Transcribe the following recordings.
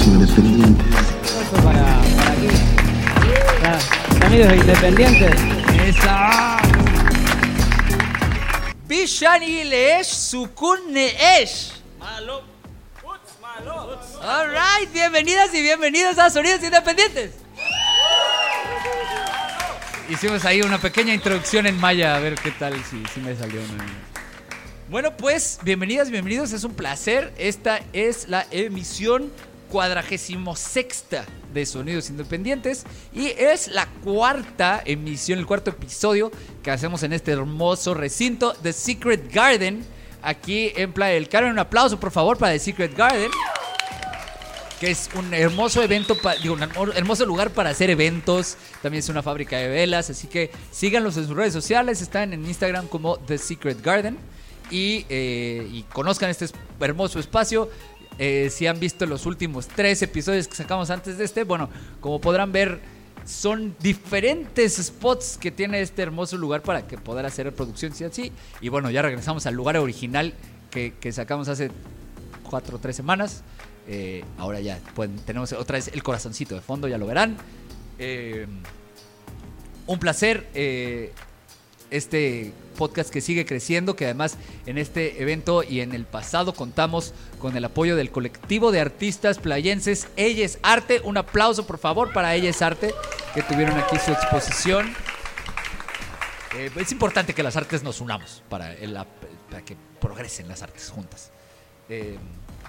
Sonidos independientes. Para, para aquí. Para amigos independientes. ¡Esa! Bishani leesh sukun neesh. Malo. Malo. Alright, bienvenidas y bienvenidos a Sonidos Independientes. Hicimos ahí una pequeña introducción en maya, a ver qué tal, si, si me salió. ¿no? Bueno, pues, bienvenidas bienvenidos, es un placer. Esta es la emisión cuadragésimo sexta de Sonidos Independientes y es la cuarta emisión, el cuarto episodio que hacemos en este hermoso recinto, The Secret Garden, aquí en Playa del Carmen. Un aplauso, por favor, para The Secret Garden que es un hermoso evento, digo, un hermo- hermoso lugar para hacer eventos. También es una fábrica de velas, así que síganlos en sus redes sociales. Están en Instagram como The Secret Garden y, eh, conozcan este es- hermoso espacio. Eh, si han visto los últimos tres episodios que sacamos antes de este, bueno, como podrán ver, son diferentes spots que tiene este hermoso lugar para que poder hacer producciones y así. Y bueno, ya regresamos al lugar original que, sacamos hace cuatro o tres semanas. Eh, ahora ya pueden, tenemos otra vez el corazoncito de fondo, ya lo verán. Eh, un placer. este podcast que sigue creciendo, que además en este evento y en el pasado contamos con el apoyo del colectivo de artistas playenses Elles Arte. Un aplauso por favor para Elles Arte, que tuvieron aquí su exposición. Eh, es importante que las artes nos unamos para, que progresen las artes juntas. Eh,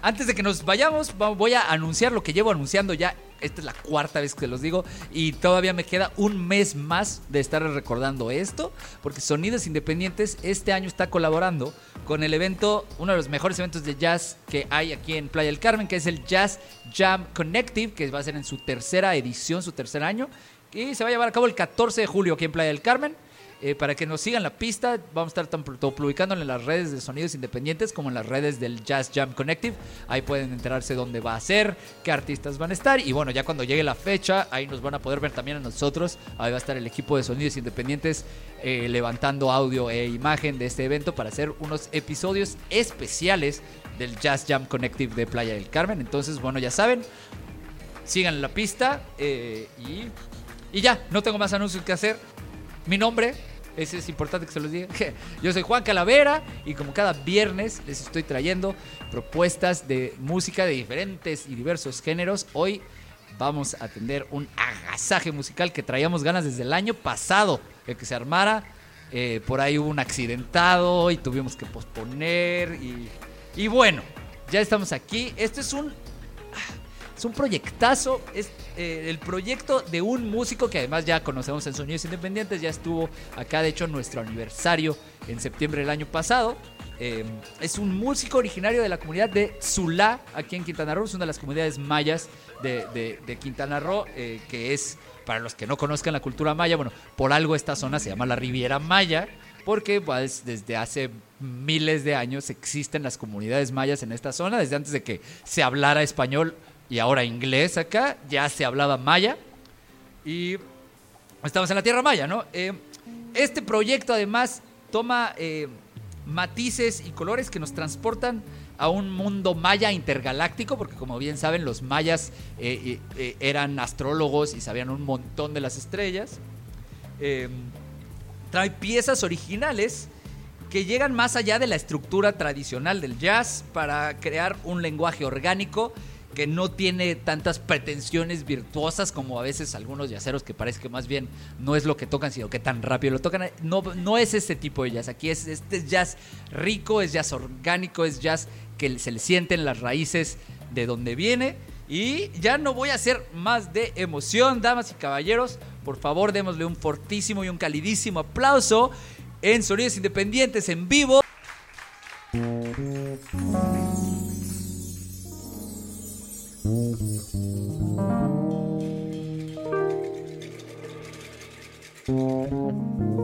antes de que nos vayamos, va- voy a anunciar lo que llevo anunciando ya. Esta es la cuarta vez que los digo y todavía me queda un mes más de estar recordando esto, porque Sonidos Independientes este año está colaborando con el evento, uno de los mejores eventos de jazz que hay aquí en Playa del Carmen, que es el Jazz Jam Connective, que va a ser en su tercera edición, su tercer año, y se va a llevar a cabo el 14 de julio aquí en Playa del Carmen. Eh, para que nos sigan la pista, vamos a estar tanto publicándolo en las redes de Sonidos Independientes como en las redes del Jazz Jam Connective. Ahí pueden enterarse dónde va a ser, qué artistas van a estar. Y bueno, ya cuando llegue la fecha, ahí nos van a poder ver también a nosotros. Ahí va a estar el equipo de Sonidos Independientes eh, levantando audio e imagen de este evento para hacer unos episodios especiales del Jazz Jam Connective de Playa del Carmen. Entonces, bueno, ya saben, sigan la pista eh, y, y ya, no tengo más anuncios que hacer. Mi nombre, ese es importante que se los diga. Yo soy Juan Calavera y como cada viernes les estoy trayendo propuestas de música de diferentes y diversos géneros. Hoy vamos a tener un agasaje musical que traíamos ganas desde el año pasado de que se armara. Eh, por ahí hubo un accidentado y tuvimos que posponer y, y bueno, ya estamos aquí. Esto es un es un proyectazo, eh, el proyecto de un músico que además ya conocemos en Sonidos Independientes, ya estuvo acá de hecho nuestro aniversario en septiembre del año pasado. Eh, es un músico originario de la comunidad de Zulá, aquí en Quintana Roo, es una de las comunidades mayas de Quintana Roo, eh, que es, para los que no conozcan la cultura maya, bueno, por algo esta zona se llama la Riviera Maya, porque pues, desde hace miles de años existen las comunidades mayas en esta zona, desde antes de que se hablara español y ahora inglés acá, ya se hablaba maya y estamos en la tierra maya, ¿no? Eh, este proyecto además toma eh, matices y colores que nos transportan a un mundo maya intergaláctico, porque como bien saben, los mayas eh, eran astrólogos y sabían un montón de las estrellas. Trae piezas originales que llegan más allá de la estructura tradicional del jazz para crear un lenguaje orgánico que no tiene tantas pretensiones virtuosas como a veces algunos jazzeros que parece que más bien no es lo que tocan, sino que tan rápido lo tocan. No, no es ese tipo de jazz. Aquí es este es jazz rico, es jazz orgánico, es jazz que se le sienten las raíces de donde viene. Y ya no voy a hacer más de emoción, damas y caballeros. Por favor, démosle un fortísimo y un calidísimo aplauso en Sonidos Independientes en vivo. Thank you.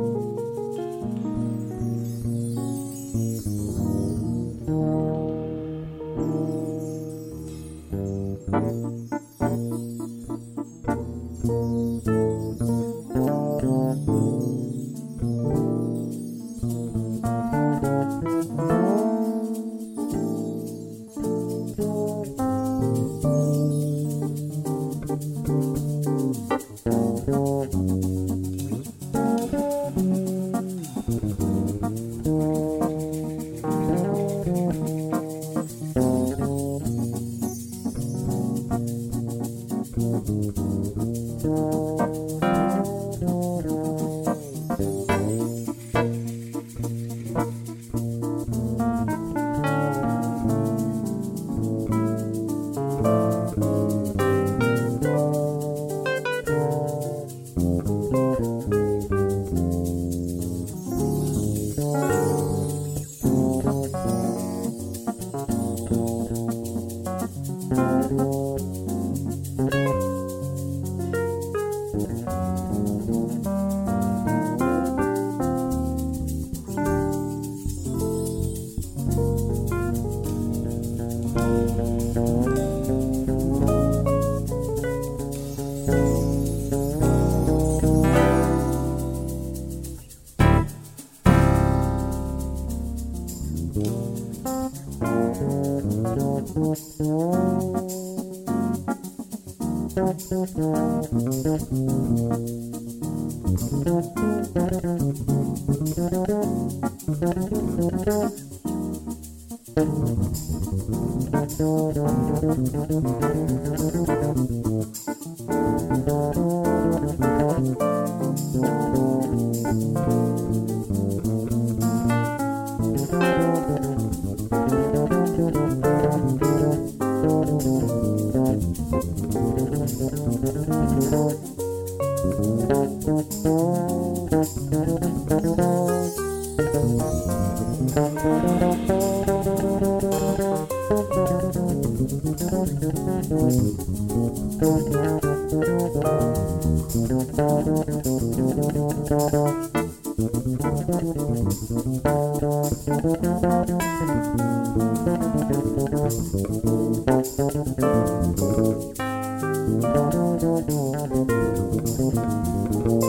Thank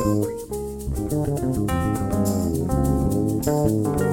you.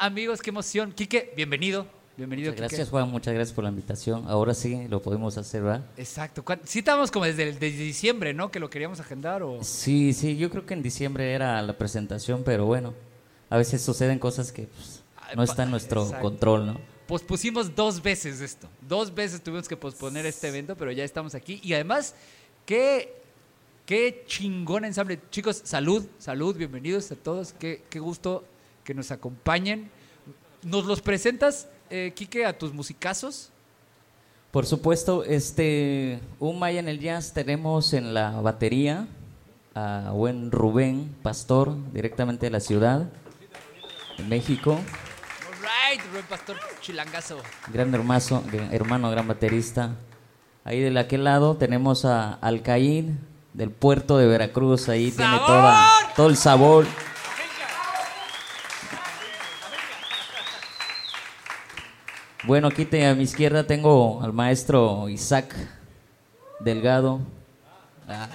Amigos, qué emoción. Quique, bienvenido. Bienvenido, Muchas Quique. gracias, Juan. Muchas gracias por la invitación. Ahora sí lo podemos hacer, ¿verdad? Exacto. ¿Cuán- Sí estábamos como desde, el- desde diciembre, ¿no? Que lo queríamos agendar o... Sí, sí, yo creo que en diciembre era la presentación, pero bueno, a veces suceden cosas que pues, no está en nuestro exacto. control, ¿no? Pospusimos dos veces esto. Dos veces tuvimos que posponer este evento, pero ya estamos aquí. Y además, qué, qué chingón ensamble. Chicos, salud, salud, bienvenidos a todos. Qué, qué gusto que nos acompañen. ¿Nos los presentas, eh, Quique, a tus musicazos? Por supuesto, este, un Maya en el Jazz tenemos en la batería a buen Rubén Pastor, directamente de la ciudad de México. All right, Rubén Pastor Chilangazo. gran hermazo, hermano, gran baterista. Ahí de aquel lado tenemos a Alcaíd del puerto de Veracruz, ahí tiene toda, todo el sabor. Bueno, aquí a mi izquierda tengo al maestro Isaac Delgado. Ah.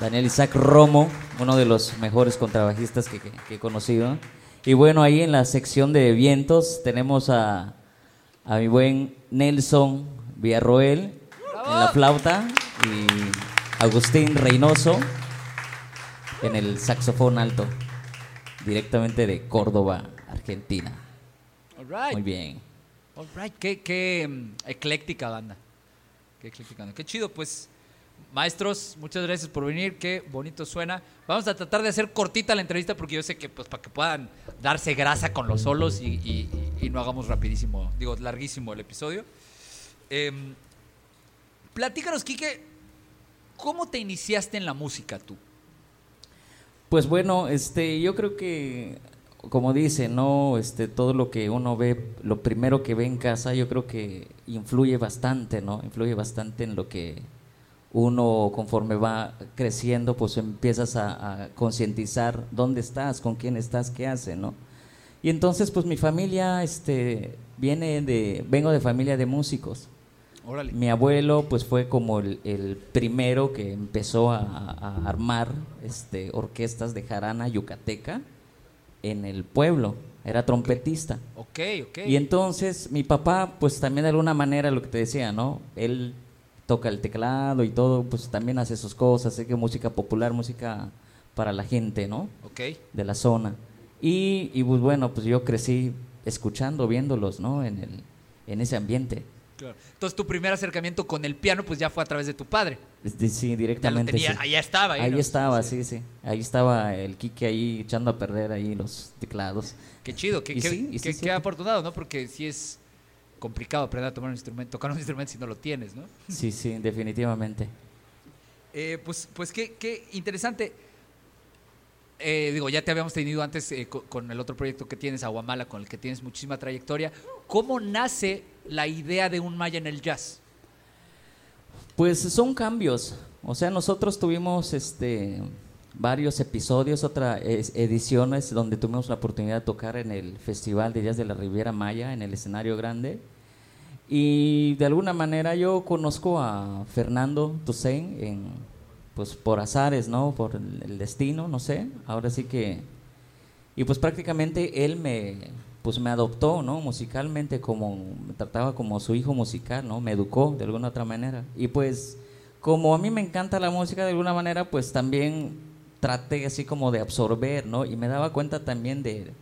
Daniel Isaac Romo, uno de los mejores contrabajistas que he conocido. Y bueno, ahí en la sección de vientos tenemos a, a mi buen Nelson Villarroel en la flauta y Agustín Reynoso en el saxofón alto, directamente de Córdoba, Argentina. All right. Muy bien. All right, qué, qué mm, ecléctica banda. Qué ecléctica banda. Qué chido, pues. Maestros, muchas gracias por venir. Qué bonito suena. Vamos a tratar de hacer cortita la entrevista porque yo sé que, pues, para que puedan darse grasa con los solos y, y- y no hagamos rapidísimo, digo, larguísimo el episodio. Em, platícanos, Quique, ¿cómo te iniciaste en la música tú? Pues bueno, este, yo creo que, como dice, no, este, todo lo que uno ve, lo primero que ve en casa, yo creo que influye bastante, ¿no? Influye bastante en lo que uno, conforme va creciendo, pues empiezas a, a concientizar dónde estás, con quién estás, qué hace, ¿no? Y entonces, pues mi familia, este, viene de, vengo de familia de músicos. Órale. Mi abuelo pues fue como el, el primero que empezó a, a armar este, orquestas de jarana yucateca en el pueblo, era trompetista. Ok, ok. Y entonces mi papá pues también de alguna manera lo que te decía, ¿no? Él toca el teclado y todo, pues también hace sus cosas, sé que música popular, música para la gente, ¿no? Ok. De la zona. Y, y pues bueno, pues yo crecí escuchando, viéndolos, ¿no? En, el, en ese ambiente. Claro. Entonces tu primer acercamiento con el piano pues ya fue a través de tu padre. Sí, directamente. tenía, sí. allá estaba. Ahí, Ahí ¿no? estaba, sí, sí. Ahí estaba el Kike ahí echando a perder ahí los teclados. Qué chido, qué, qué- sí, afortunado, ¿no? Porque sí es complicado aprender a tomar un instrumento, tocar un instrumento si no lo tienes, ¿no? Sí, sí, definitivamente. Eh, pues, pues qué, qué interesante. Eh, digo, ya te habíamos tenido antes eh, co- con, el otro proyecto que tienes, Aguamala, con el que tienes muchísima trayectoria. ¿Cómo nace la idea de un Maya en el jazz? Pues son cambios. O sea, nosotros tuvimos este varios episodios, otras ediciones donde tuvimos la oportunidad de tocar en el Festival de Jazz de la Riviera Maya, en el escenario grande. Y de alguna manera yo conozco a Fernando Toussaint en, pues por azares, ¿no? Por el, destino, no sé. Ahora sí que... Y pues prácticamente él me, pues me adoptó, ¿no? Musicalmente como, me trataba como su hijo musical, ¿no? Me educó de alguna otra manera. Y pues como a mí me encanta la música de alguna manera, pues también traté así como de absorber, ¿no? Y me daba cuenta también de,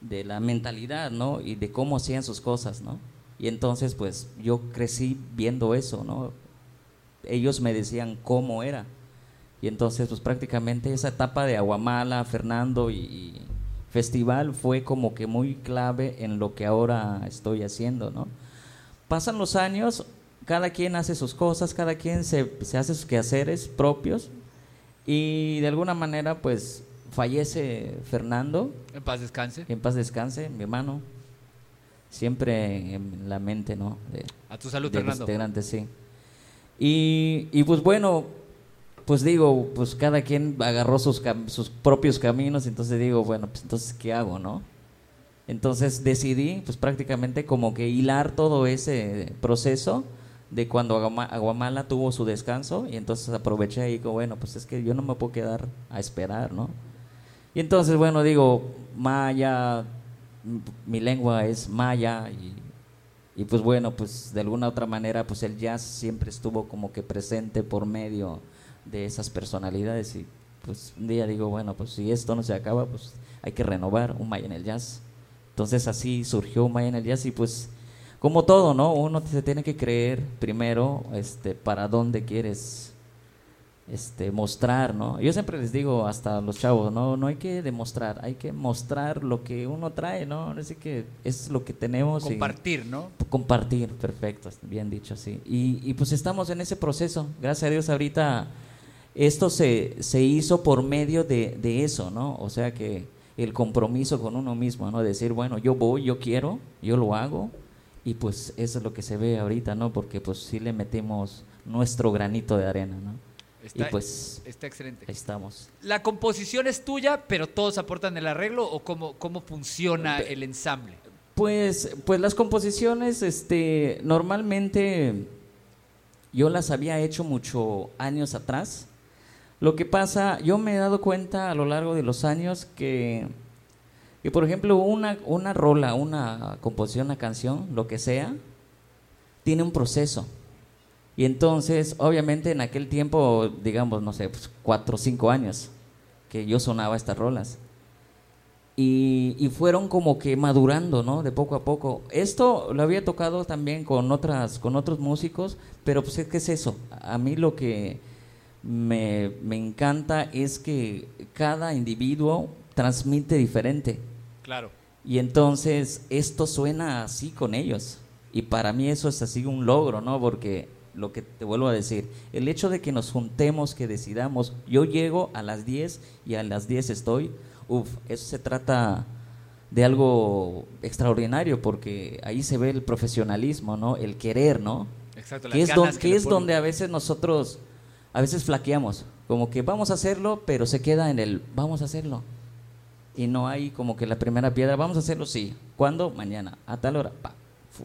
de la mentalidad, ¿no? Y de cómo hacían sus cosas, ¿no? Y entonces pues yo crecí viendo eso, ¿no? Ellos me decían cómo era. Y entonces pues prácticamente esa etapa de Aguamala, Fernando y, y festival fue como que muy clave en lo que ahora estoy haciendo, ¿no? Pasan los años, cada quien hace sus cosas, cada quien se, se hace sus quehaceres propios y de alguna manera pues fallece Fernando, En paz descanse. en paz descanse, mi hermano, siempre en la mente, ¿no? De, A tu salud, de los Fernando. integrantes, sí. Y, y pues bueno, pues digo, pues cada quien agarró sus, cam- sus propios caminos, entonces digo, bueno, pues entonces, ¿qué hago, no? Entonces decidí, pues prácticamente como que hilar todo ese proceso de cuando Aguama- Aguamala tuvo su descanso y entonces aproveché y digo, bueno, pues es que yo no me puedo quedar a esperar, ¿no? Y entonces, bueno, digo, maya, mi lengua es maya y, y pues bueno, pues de alguna otra manera, pues el jazz siempre estuvo como que presente por medio de esas personalidades y pues un día digo, bueno, pues si esto no se acaba, pues hay que renovar un maya en el jazz. Entonces así surgió un maya en el jazz y pues como todo, ¿no? Uno se tiene que creer primero este para dónde quieres este mostrar, ¿no? Yo siempre les digo hasta a los chavos, no no hay que demostrar, hay que mostrar lo que uno trae, ¿no? Así que es lo que tenemos y- Compartir, ¿no? Compartir, perfecto, bien dicho, sí. Y, y pues estamos en ese proceso. Gracias a Dios ahorita esto se, se hizo por medio de, de eso, ¿no? O sea que el compromiso con uno mismo, ¿no? Decir, bueno, yo voy, yo quiero, yo lo hago. Y pues eso es lo que se ve ahorita, ¿no? Porque pues sí le metemos nuestro granito de arena, ¿no? Está, y pues está excelente. ahí estamos. ¿La composición es tuya, pero todos aportan el arreglo o cómo, cómo funciona el ensamble? Pues, pues las composiciones, este, normalmente yo las había hecho mucho años atrás. Lo que pasa, yo me he dado cuenta a lo largo de los años que, que por ejemplo, una, una rola, una composición, una canción, lo que sea, tiene un proceso. Y entonces, obviamente, en aquel tiempo, digamos, no sé, pues, cuatro o cinco años que yo sonaba estas rolas y, y fueron como que madurando, ¿no? De poco a poco. Esto lo había tocado también con otras, con otros músicos, pero pues ¿qué es eso? A mí lo que me, me encanta es que cada individuo transmite diferente. Claro. Y entonces esto suena así con ellos. Y para mí eso es así un logro, ¿no? Porque lo que te vuelvo a decir, el hecho de que nos juntemos, que decidamos, yo llego a las 10 y a las 10 estoy, uff, eso se trata de algo extraordinario porque ahí se ve el profesionalismo, ¿no? El querer, ¿no? Exacto. que las es, don- que es ponen. donde a veces nosotros, a veces flaqueamos, como que vamos a hacerlo, pero se queda en el vamos a hacerlo. Y no hay como que la primera piedra, vamos a hacerlo, sí. ¿Cuándo? Mañana, a tal hora, pa. fu.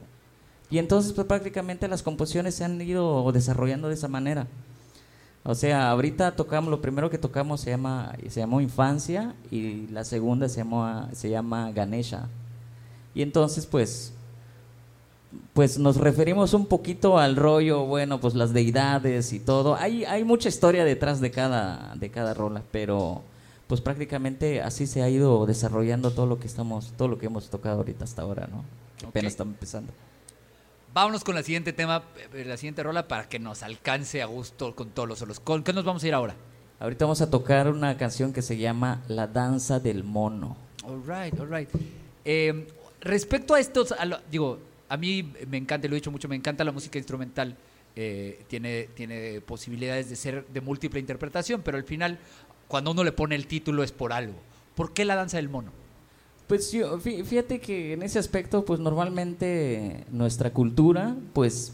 Y entonces pues prácticamente las composiciones se han ido desarrollando de esa manera. O sea, ahorita tocamos, lo primero que tocamos se llama, se llamó Infancia y la segunda se se llama Ganesha. Y entonces pues pues nos referimos un poquito al rollo, bueno, pues las deidades y todo. Hay, hay mucha historia detrás de cada, de cada rola, pero pues prácticamente así se ha ido desarrollando todo lo que estamos, todo lo que hemos tocado ahorita hasta ahora, ¿no? Apenas estamos empezando. Vámonos con la siguiente tema, eh, la siguiente rola para que nos alcance a gusto con todos los solos. ¿Con qué nos vamos a ir ahora? Ahorita vamos a tocar una canción que se llama La danza del mono. All right, all right. Eh, respecto a estos, a lo- digo, a mí me encanta, lo he dicho mucho, me encanta la música instrumental. eh, tiene, tiene posibilidades de ser de múltiple interpretación, pero al final, cuando uno le pone el título es por algo. ¿Por qué la danza del mono? Pues yo, fí- fíjate que en ese aspecto, pues normalmente nuestra cultura, pues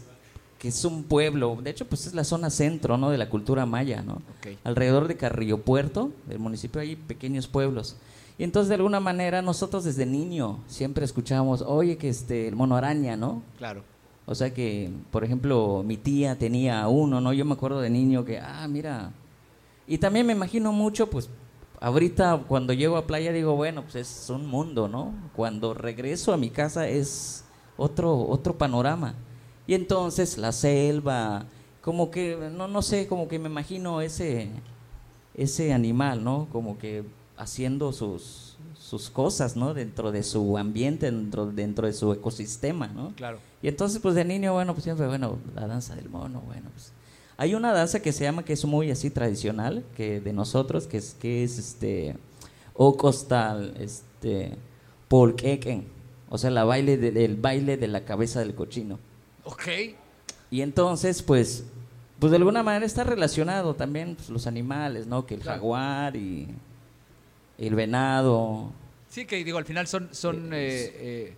que es un pueblo, de hecho, pues es la zona centro, ¿no? De la cultura maya, ¿no? Alrededor de Carrillo Puerto, del municipio, hay pequeños pueblos. Y entonces, de alguna manera, nosotros desde niño siempre escuchábamos, oye, que este, el mono araña, ¿no? Claro. O sea que, por ejemplo, mi tía tenía uno, ¿no? Yo me acuerdo de niño que, ah, mira. Y también me imagino mucho, pues, ahorita cuando llego a playa digo, bueno, pues es un mundo, ¿no? Cuando regreso a mi casa es otro, otro panorama. Y entonces la selva, como que, no, no sé, como que me imagino ese, ese animal, ¿no? Como que haciendo sus, sus cosas, ¿no? Dentro de su ambiente, dentro, dentro de su ecosistema, ¿no? Claro. Y entonces, pues de niño, bueno, pues siempre, bueno, la danza del mono, bueno, pues. Hay una danza que se llama, que es muy así tradicional, que de nosotros, que es, que es este, Ocostal, este, Polquequen, o sea, la baile de- el baile de la cabeza del cochino. Ok. Y entonces, pues, pues de alguna manera está relacionado también pues, los animales, ¿no? Que el Claro. jaguar y el venado. Sí, que digo, al final son... son Eh, eh, eh,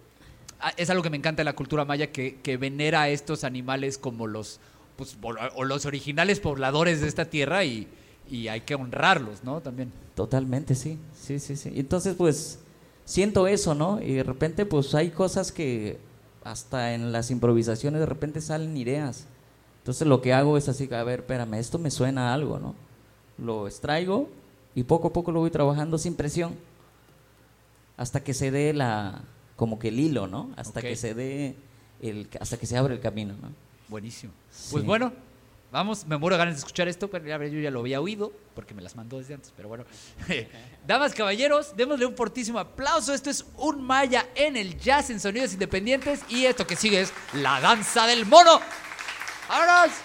ah, es algo que me encanta de la cultura maya, que, que venera a estos animales como los... Pues, o los originales pobladores de esta tierra y, y hay que honrarlos, ¿no? También. Totalmente, sí, sí, sí, sí. Entonces, pues, siento eso, ¿no? Y de repente, pues, hay cosas que hasta en las improvisaciones de repente salen ideas. Entonces, lo que hago es así, a ver, espérame, esto me suena a algo, ¿no? Lo extraigo Y poco a poco lo voy trabajando sin presión. Hasta que se dé la, como que el hilo, ¿no? Hasta que se dé, el, hasta que se abre el camino, ¿no? Buenísimo. Sí. Pues bueno, vamos, me muero ganas de escuchar esto, pero ya, yo ya lo había oído, porque me las mandó desde antes, pero bueno. Damas, caballeros, démosle un fortísimo aplauso. Esto es un Maya en el jazz en sonidos independientes y esto que sigue es la danza del mono. ¡Vámonos!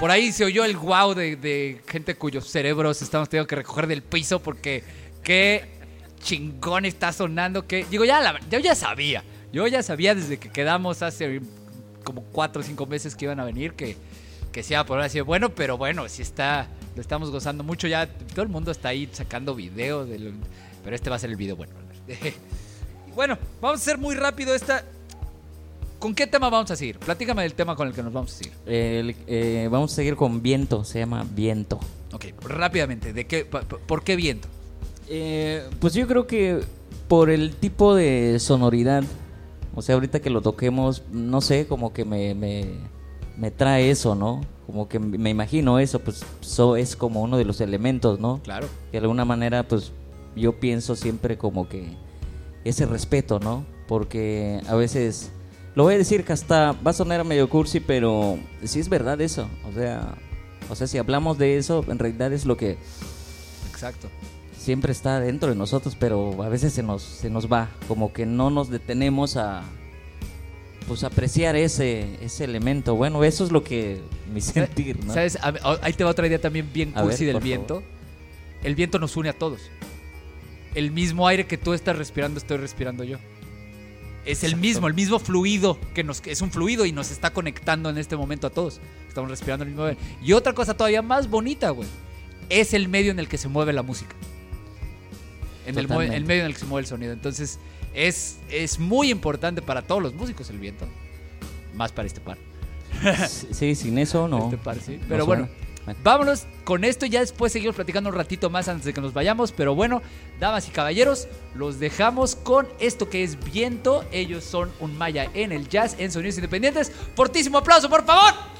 Por ahí se oyó el wow de, gente cuyos cerebros estamos teniendo que recoger del piso porque qué chingón está sonando. Que, digo, ya la- yo ya sabía. Yo ya sabía desde que quedamos hace como cuatro o cinco meses que iban a venir que, que se iba a poner así bueno, pero bueno, si está, lo estamos gozando mucho. Ya todo el mundo está ahí sacando video, pero este va a ser el video bueno. Bueno, vamos a hacer muy rápido esta. ¿Con qué tema vamos a seguir? Platícame del tema con el que nos vamos a seguir. El- eh, vamos a seguir con viento, se llama viento. Ok, rápidamente, ¿de qué, pa- pa- ¿por qué viento? Eh, pues yo creo que por el tipo de sonoridad, o sea, ahorita que lo toquemos, no sé, como que me, me, me trae eso, ¿no? Como que me imagino eso, pues so es como uno de los elementos, ¿no? Claro. Que de alguna manera, pues yo pienso siempre como que ese respeto, ¿no? Porque a veces, lo voy a decir que hasta va a sonar medio cursi, pero sí es verdad eso, o sea, o sea, si hablamos de eso, en realidad es lo que Exacto. siempre está dentro de nosotros, pero a veces se nos, se nos va, como que no nos detenemos a pues apreciar ese, ese elemento. Bueno, eso es lo que mi sentir, ¿no? ¿Sabes? A- Ahí te va otra idea también bien cursi ver, del viento. El viento nos une a todos. El mismo aire que tú estás respirando, estoy respirando yo. Es el mismo, el mismo fluido que nos es un fluido y nos está conectando en este momento a todos. Estamos respirando el mismo aire. Y otra cosa todavía más bonita, güey. Es el medio en el que se mueve la música. En el, medio en el que se mueve el sonido. Entonces, es, es muy importante para todos los músicos el viento. Más para este par. Sí, sin eso no. Este par, sí. no Pero suena. bueno, vámonos con esto. Ya después seguimos platicando un ratito más antes de que nos vayamos. Pero bueno, damas y caballeros, los dejamos con esto que es Viento. Ellos son un maya en el jazz, en sonidos independientes. Fortísimo aplauso, por favor.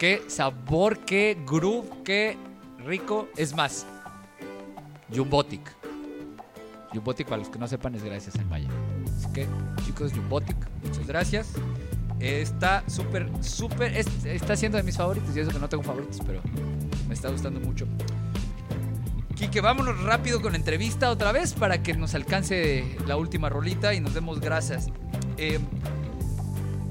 Qué sabor, qué groove, qué rico. Es más, Jumbotic. Jumbotic, para los que no sepan, es gracias al Maya. Así que, chicos, Jumbotic, muchas gracias. Está súper, súper. es- Está siendo de mis favoritos. Y eso que no tengo favoritos, pero me está gustando mucho. Quique, vámonos rápido con la entrevista otra vez para que nos alcance la última rolita y nos demos gracias. Eh,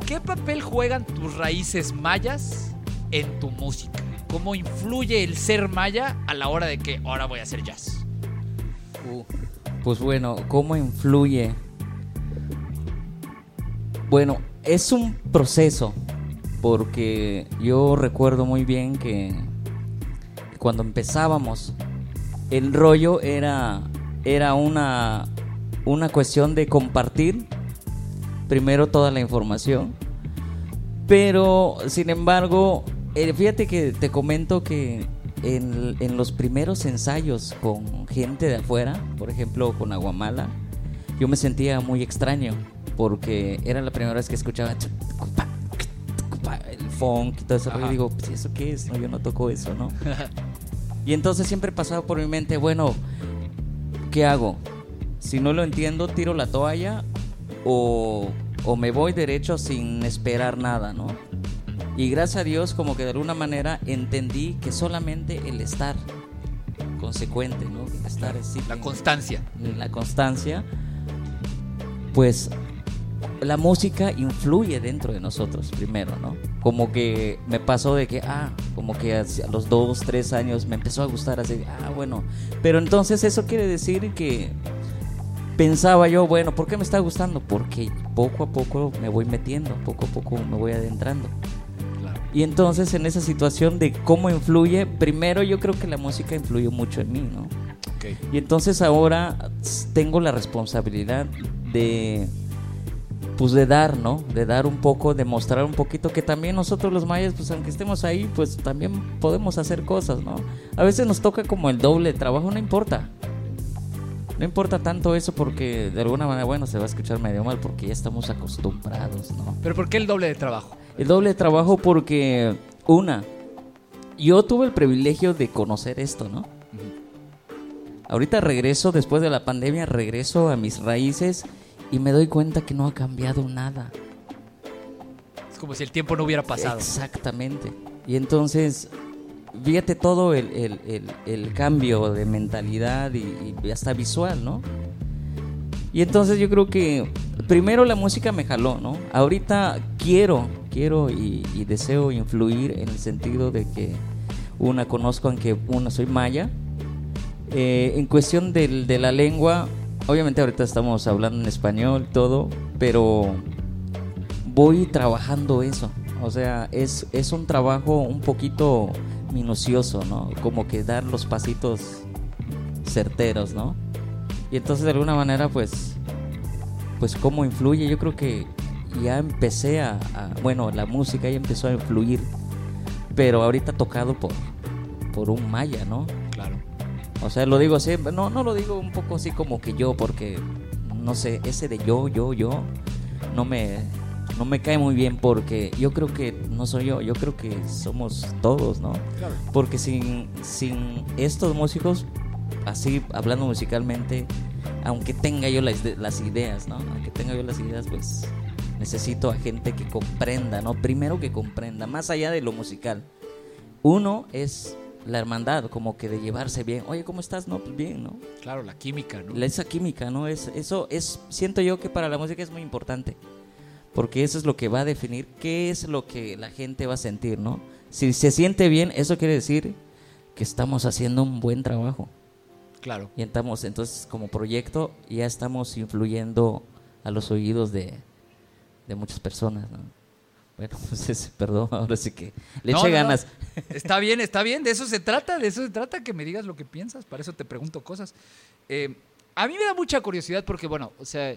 ¿Qué papel juegan tus raíces mayas en tu música? ¿Cómo influye el ser maya a la hora de que ahora voy a hacer jazz? Pues bueno, ¿cómo influye? Bueno, es un proceso, porque yo recuerdo muy bien que cuando empezábamos, el rollo era, era una, una cuestión de compartir primero toda la información, pero sin embargo, eh, fíjate que te comento que en, en los primeros ensayos con gente de afuera, por ejemplo con Aguamala, yo me sentía muy extraño porque era la primera vez que escuchaba el funk y todo eso. Ajá. Y digo, pues, ¿eso qué es? No, yo no toco eso, ¿no? y entonces siempre pasaba por mi mente, bueno, ¿qué hago? Si no lo entiendo, tiro la toalla o, o me voy derecho sin esperar nada, ¿no? Y gracias a Dios, como que de alguna manera entendí que solamente el estar consecuente, ¿no? El estar así, La constancia. la constancia, pues la música influye dentro de nosotros primero, ¿no? Como que me pasó de que, ah, como que a los dos, tres años me empezó a gustar así, ah, bueno, pero entonces eso quiere decir que pensaba yo, bueno, ¿por qué me está gustando? Porque poco a poco me voy metiendo, poco a poco me voy adentrando. Y entonces en esa situación de cómo influye, primero yo creo que la música influyó mucho en mí, ¿no? Ok. Y entonces ahora tengo la responsabilidad de pues de dar, ¿no? De dar un poco, de mostrar un poquito que también nosotros los mayas, pues aunque estemos ahí, pues también podemos hacer cosas, ¿no? A veces nos toca como el doble de trabajo, no importa. No importa tanto eso porque de alguna manera, bueno, se va a escuchar medio mal porque ya estamos acostumbrados, ¿no? Pero ¿por qué el doble de trabajo? El doble trabajo porque, una, yo tuve el privilegio de conocer esto, ¿no? Ahorita regreso, después de la pandemia, regreso a mis raíces y me doy cuenta que no ha cambiado nada. Es como si el tiempo no hubiera pasado. Exactamente. Y entonces, fíjate todo el, el- el- el cambio de mentalidad y, y hasta visual, ¿no? Y entonces yo creo que primero la música me jaló, ¿no? Ahorita quiero, quiero y, y deseo influir en el sentido de que una conozco, aunque una soy maya. Eh, en cuestión del- de la lengua, obviamente ahorita estamos hablando en español, todo, pero voy trabajando eso. O sea, es, es un trabajo un poquito minucioso, ¿no? Como que dar los pasitos certeros, ¿no? Y entonces de alguna manera, pues, pues cómo influye. Yo creo que ya empecé a, a- bueno, la música ya empezó a influir, pero ahorita tocado por, por un maya, ¿no? Claro. O sea, lo digo así, no, no lo digo un poco así como que yo, porque no sé, ese de yo, yo, yo, no me, no me cae muy bien porque yo creo que no soy yo, yo creo que somos todos, ¿no? Claro. Porque sin, sin estos músicos, así hablando musicalmente, aunque tenga yo las, las ideas, ¿no? Aunque tenga yo las ideas, pues necesito a gente que comprenda, ¿no? Primero que comprenda, más allá de lo musical. Uno es la hermandad, como que de llevarse bien. Oye, ¿cómo estás? No, pues bien, ¿no? Claro, la química, ¿no? Esa química, ¿no? Es, eso es, siento yo que para la música es muy importante. Porque eso es lo que va a definir qué es lo que la gente va a sentir, ¿no? Si se siente bien, eso quiere decir que estamos haciendo un buen trabajo. Claro. Y estamos, entonces, como proyecto, ya estamos influyendo a los oídos de, de muchas personas, ¿no? Bueno, pues ese, perdón, ahora sí que le No, eché no, ganas. Está bien, está bien. De eso se trata, de eso se trata, que me digas lo que piensas. Para eso te pregunto cosas. Eh, a mí me da mucha curiosidad porque, bueno, o sea,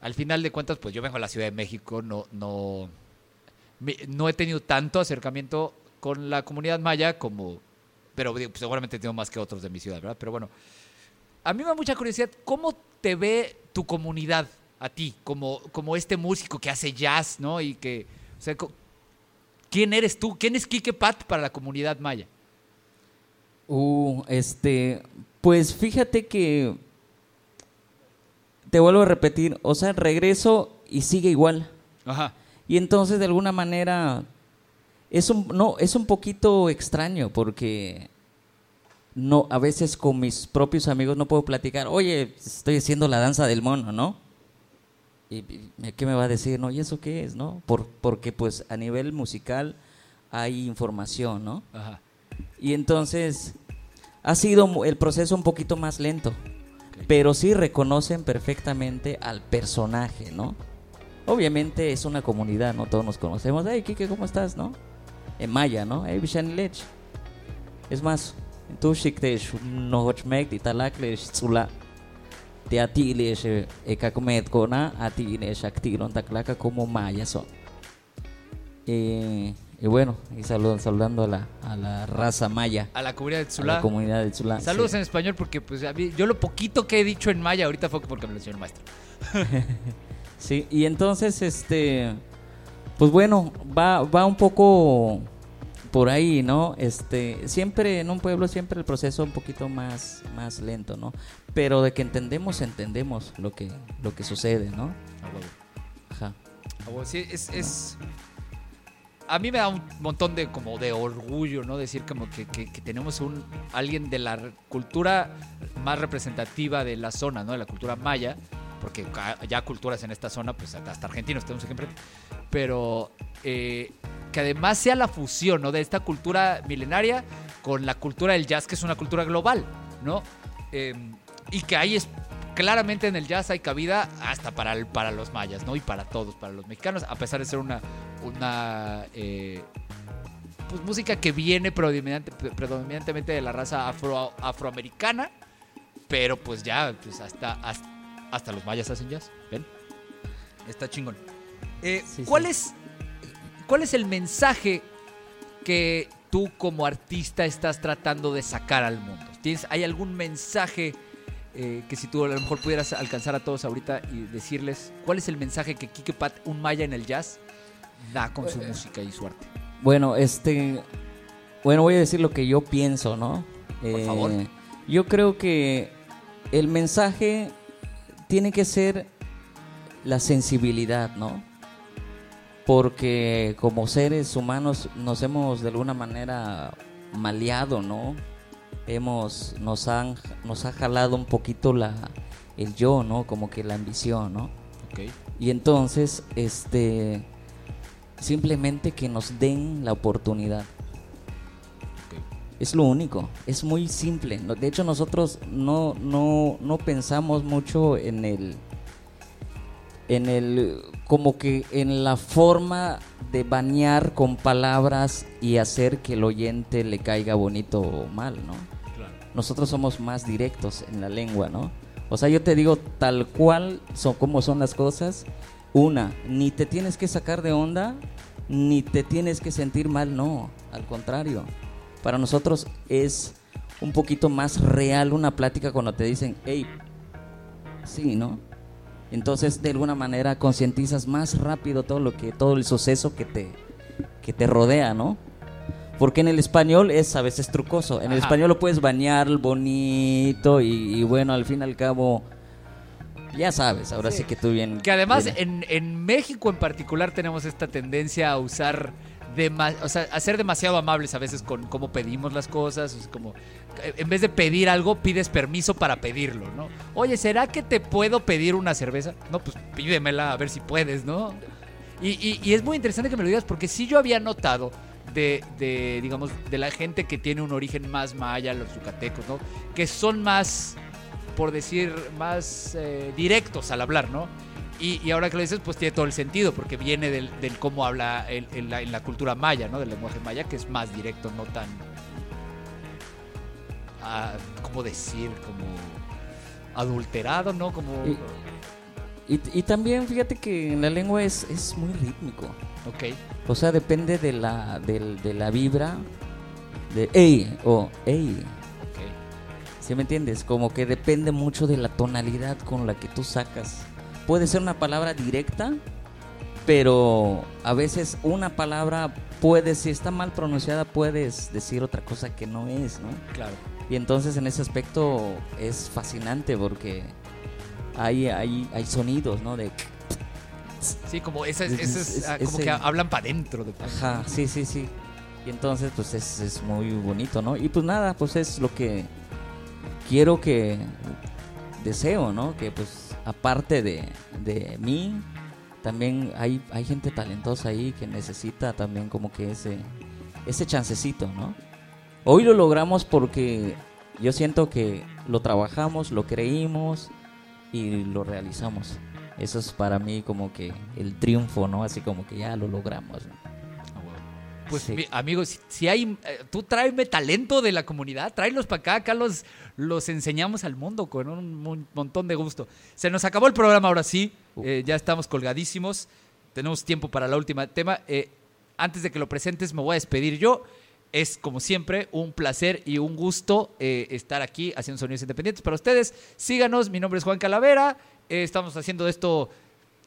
al final de cuentas, pues yo vengo a la Ciudad de México, no, no, no he tenido tanto acercamiento con la comunidad maya como, pero pues, seguramente tengo más que otros de mi ciudad, ¿verdad? Pero bueno, a mí me da mucha curiosidad, ¿cómo te ve tu comunidad a ti, como, como este músico que hace jazz, ¿no? Y que, o sea, ¿Quién eres tú? ¿Quién es Quique Pat para la comunidad maya? Uh, este, pues fíjate que te vuelvo a repetir, o sea, regreso y sigue igual. Ajá. Y entonces de alguna manera es un no, es un poquito extraño porque no a veces con mis propios amigos no puedo platicar, "Oye, estoy haciendo la danza del mono", ¿no? ¿Y qué me va a decir? No, ¿y eso qué es, no? Por, porque pues a nivel musical hay información, ¿no? Ajá. Y entonces ha sido el proceso un poquito más lento, pero sí reconocen perfectamente al personaje, ¿no? Obviamente es una comunidad, ¿no? Todos nos conocemos. Hey, Kike, ¿cómo estás, no? En maya, ¿no? Hey, Lech. Es más, tú shiktesh no hochmek di talaklesh tsula. Te atilesh ekakumet kona atilesh aktilon taklaka como maya son. Eh, y bueno, y saludan, saludando a la, a la raza maya, A la comunidad de a Tzulá. la comunidad de Tzulá. Saludos sí. en español porque pues a mí- yo lo poquito que he dicho en maya ahorita fue porque me lo enseñó el maestro. Sí, y entonces, este, pues bueno, va, va un poco por ahí, ¿no? Este, siempre en un pueblo, siempre el proceso un poquito más, más lento, ¿no? Pero de que entendemos, entendemos lo que, lo que sucede, ¿no? Ajá. Bueno, sí, es, es- A mí me da un montón de como de orgullo, ¿no? Decir como que, que- que tenemos un alguien de la cultura más representativa de la zona, ¿no? De la cultura maya, porque ya culturas en esta zona, pues hasta argentinos tenemos enfrente, pero eh, que además sea la fusión, ¿no? De esta cultura milenaria con la cultura del jazz, que es una cultura global, ¿no? Eh, y que ahí es claramente en el jazz hay cabida hasta para, el- para los mayas, ¿no? Y para todos, para los mexicanos, a pesar de ser una, una eh, pues, música que viene predominante- predominantemente de la raza afro, afroamericana, pero pues ya, pues hasta, hasta, hasta los mayas hacen jazz, ¿ven? Está chingón. Eh, Sí, ¿cuál, sí. Es, ¿Cuál es el mensaje que tú como artista estás tratando de sacar al mundo? ¿Tienes, ¿Hay algún mensaje eh, que si tú a lo mejor pudieras alcanzar a todos ahorita y decirles cuál es el mensaje que Kike Pat, un maya en el jazz, da con su música y su arte? Bueno, este. Bueno, voy a decir lo que yo pienso, ¿no? Eh, favor. Yo creo que el mensaje tiene que ser la sensibilidad, ¿no? Porque como seres humanos nos hemos de alguna manera maleado, ¿no? Hemos, nos han, nos ha jalado un poquito la, el yo, ¿no? Como que la ambición, ¿no? Y entonces, este, simplemente que nos den la oportunidad. Es lo único, es muy simple. De hecho, nosotros no, no, no pensamos mucho en el, en el, como que en la forma de bañar con palabras y hacer que el oyente le caiga bonito o mal, ¿no? Nosotros somos más directos en la lengua, ¿no? O sea, yo te digo tal cual son como son las cosas. Una, ni te tienes que sacar de onda, ni te tienes que sentir mal, no. Al contrario, para nosotros es un poquito más real una plática cuando te dicen, hey, sí, ¿no? Entonces, de alguna manera concientizas más rápido todo lo que, todo el suceso que te, que te rodea, ¿no? Porque en el español es a veces trucoso. En el español lo puedes bañar bonito y, y bueno, al fin y al cabo, ya sabes, ahora sí, que tú bien. Que además bien- en, en México en particular tenemos esta tendencia a usar, dema- o ser demasiado amables a veces con cómo pedimos las cosas. Como, eh, en vez de pedir algo, pides permiso para pedirlo, ¿no? Oye, ¿será que te puedo pedir una cerveza? No, pues pídemela a ver si puedes, ¿no? Y, es muy interesante que me lo digas porque sí yo había notado de, de, digamos, de la gente que tiene un origen más maya, los yucatecos, ¿no? Que son más, por decir, más eh, directos al hablar, ¿no? Y, y ahora que lo dices, pues tiene todo el sentido, porque viene del, del cómo habla el- en, la, en la cultura maya, ¿no? Del lenguaje maya, que es más directo, no tan... ah, ¿Cómo decir? Como adulterado, ¿no? Como... Y, y también fíjate que en la lengua es, es muy rítmico. Ok. O sea, depende de la, de la vibra de ey o ey. Ok. ¿Sí me entiendes? Como que depende mucho de la tonalidad con la que tú sacas. Puede ser una palabra directa pero a veces una palabra puede, si está mal pronunciada, puedes decir otra cosa que no es, ¿no? Claro. Y entonces en ese aspecto es fascinante porque hay, hay, hay sonidos, ¿no? De, Sí, como esas, Es- esas, es- ah, como ese- que hablan para adentro. De ajá, sí, sí, sí. Y entonces pues es, es muy bonito, ¿no? Y pues nada, pues es lo que quiero que deseo, ¿no? Que pues aparte de, de mí, también hay, hay gente talentosa ahí que necesita también como que ese, ese chancecito, ¿no? Hoy lo logramos porque yo siento que lo trabajamos, lo creímos y lo realizamos. Eso es para mí como que el triunfo, ¿no? Así como que ya lo logramos. ¿no? Pues, Sí. amigos, si, hay. eh, tú tráeme talento de la comunidad, tráelos para acá, acá los, enseñamos al mundo con un mon- montón de gusto. Se nos acabó el programa ahora sí, Uh. eh, ya estamos colgadísimos, tenemos tiempo para la última tema. Eh, antes de que lo presentes, me voy a despedir yo. Es como siempre un placer y un gusto eh, estar aquí haciendo sonidos independientes para ustedes. Síganos, mi nombre es Juan Calavera. estamos haciendo esto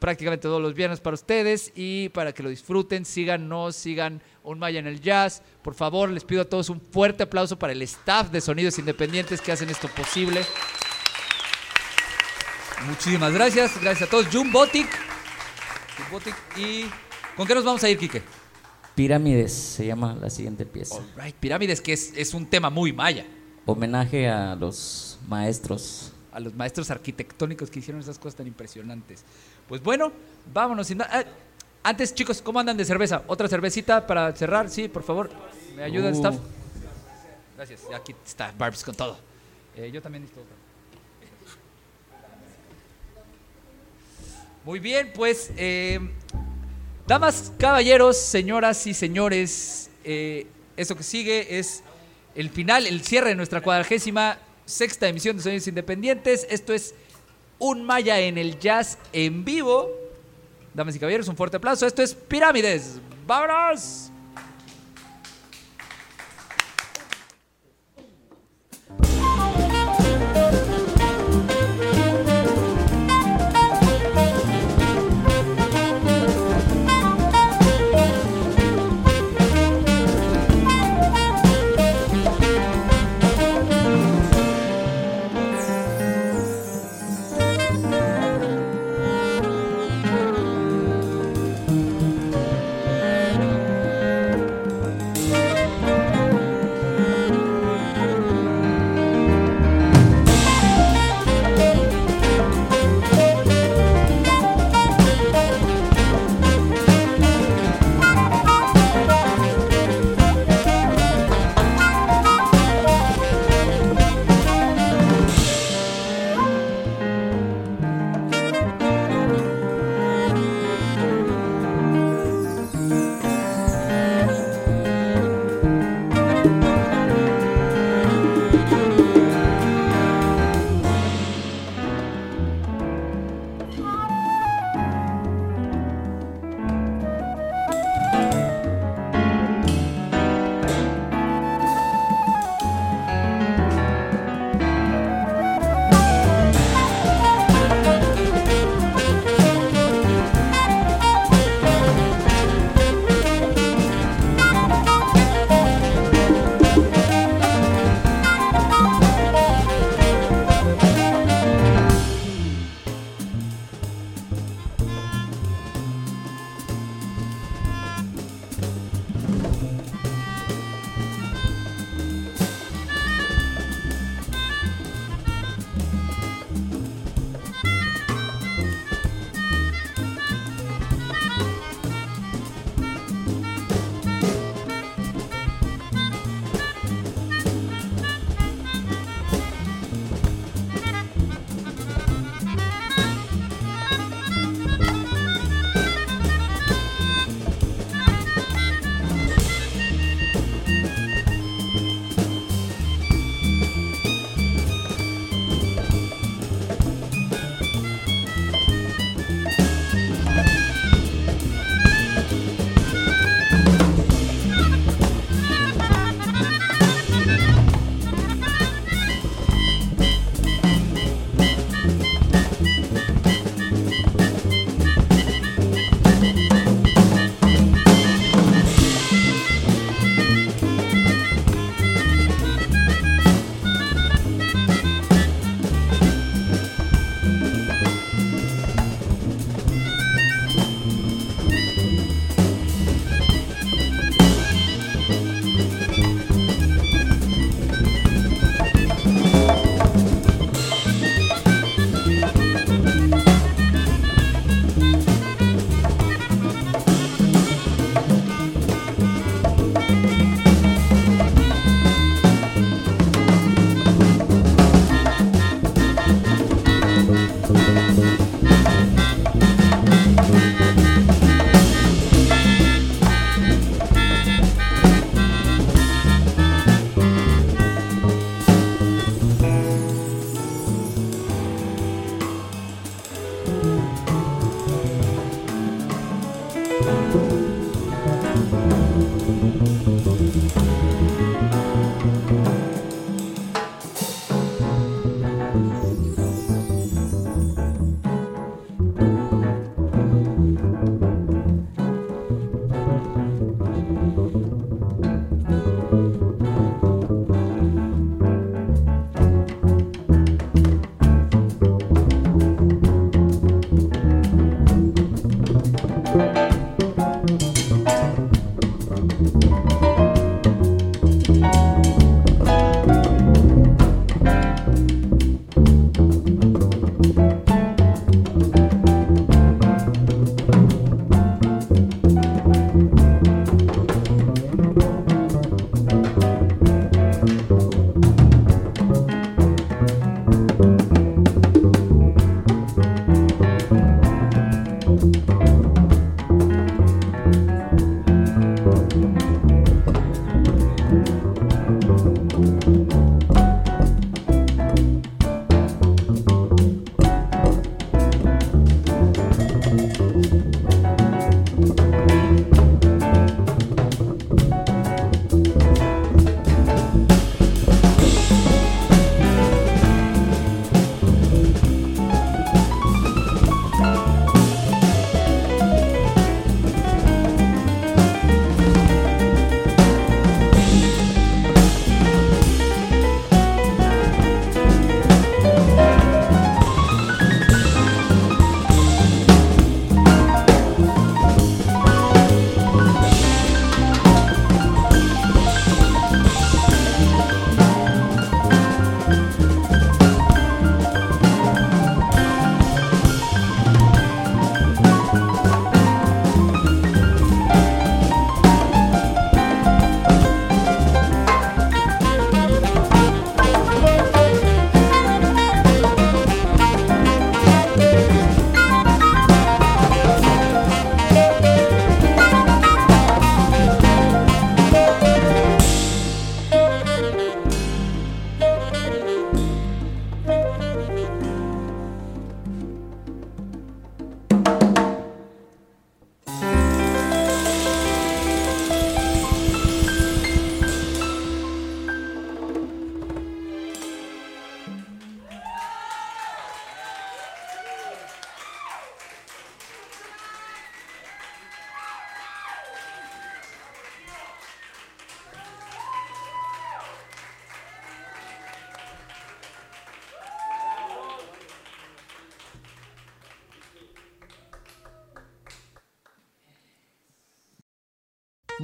prácticamente todos los viernes para ustedes y para que lo disfruten, síganos, sigan Un Maya en el Jazz. Por favor, les pido a todos un fuerte aplauso para el staff de Sonidos Independientes que hacen esto posible. Muchísimas gracias, gracias a todos. Jun Botic. ¿Y con qué nos vamos a ir, Quique? Pirámides se llama la siguiente pieza. All right, Pirámides, que es, es un tema muy maya. Homenaje a los maestros. a los maestros arquitectónicos que hicieron esas cosas tan impresionantes. Pues bueno, vámonos. sin ah, antes, chicos, ¿cómo andan de cerveza? ¿Otra cervecita para cerrar? Sí, por favor. ¿Me ayuda el Uh. staff? Gracias. Aquí está Barbs con todo. Eh, yo también necesito otra. Muy bien, pues, eh, damas, caballeros, señoras y señores, eh, eso que sigue es el final, el cierre de nuestra cuadragésima sexta emisión de Sonidos Independientes. Esto es un Maya en el jazz en vivo. Damas y caballeros, un fuerte aplauso. Esto es Pirámides. ¡Vámonos!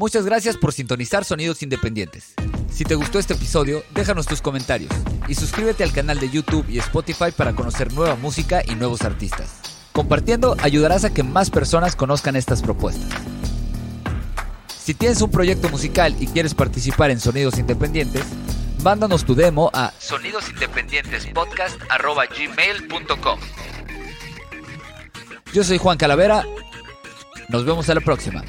Muchas gracias por sintonizar Sonidos Independientes. Si te gustó este episodio, déjanos tus comentarios y suscríbete al canal de YouTube y Spotify para conocer nueva música y nuevos artistas. Compartiendo ayudarás a que más personas conozcan estas propuestas. Si tienes un proyecto musical y quieres participar en Sonidos Independientes, mándanos tu demo a sonidosindependientespodcast.gmail.com Yo soy Juan Calavera. Nos vemos a la próxima.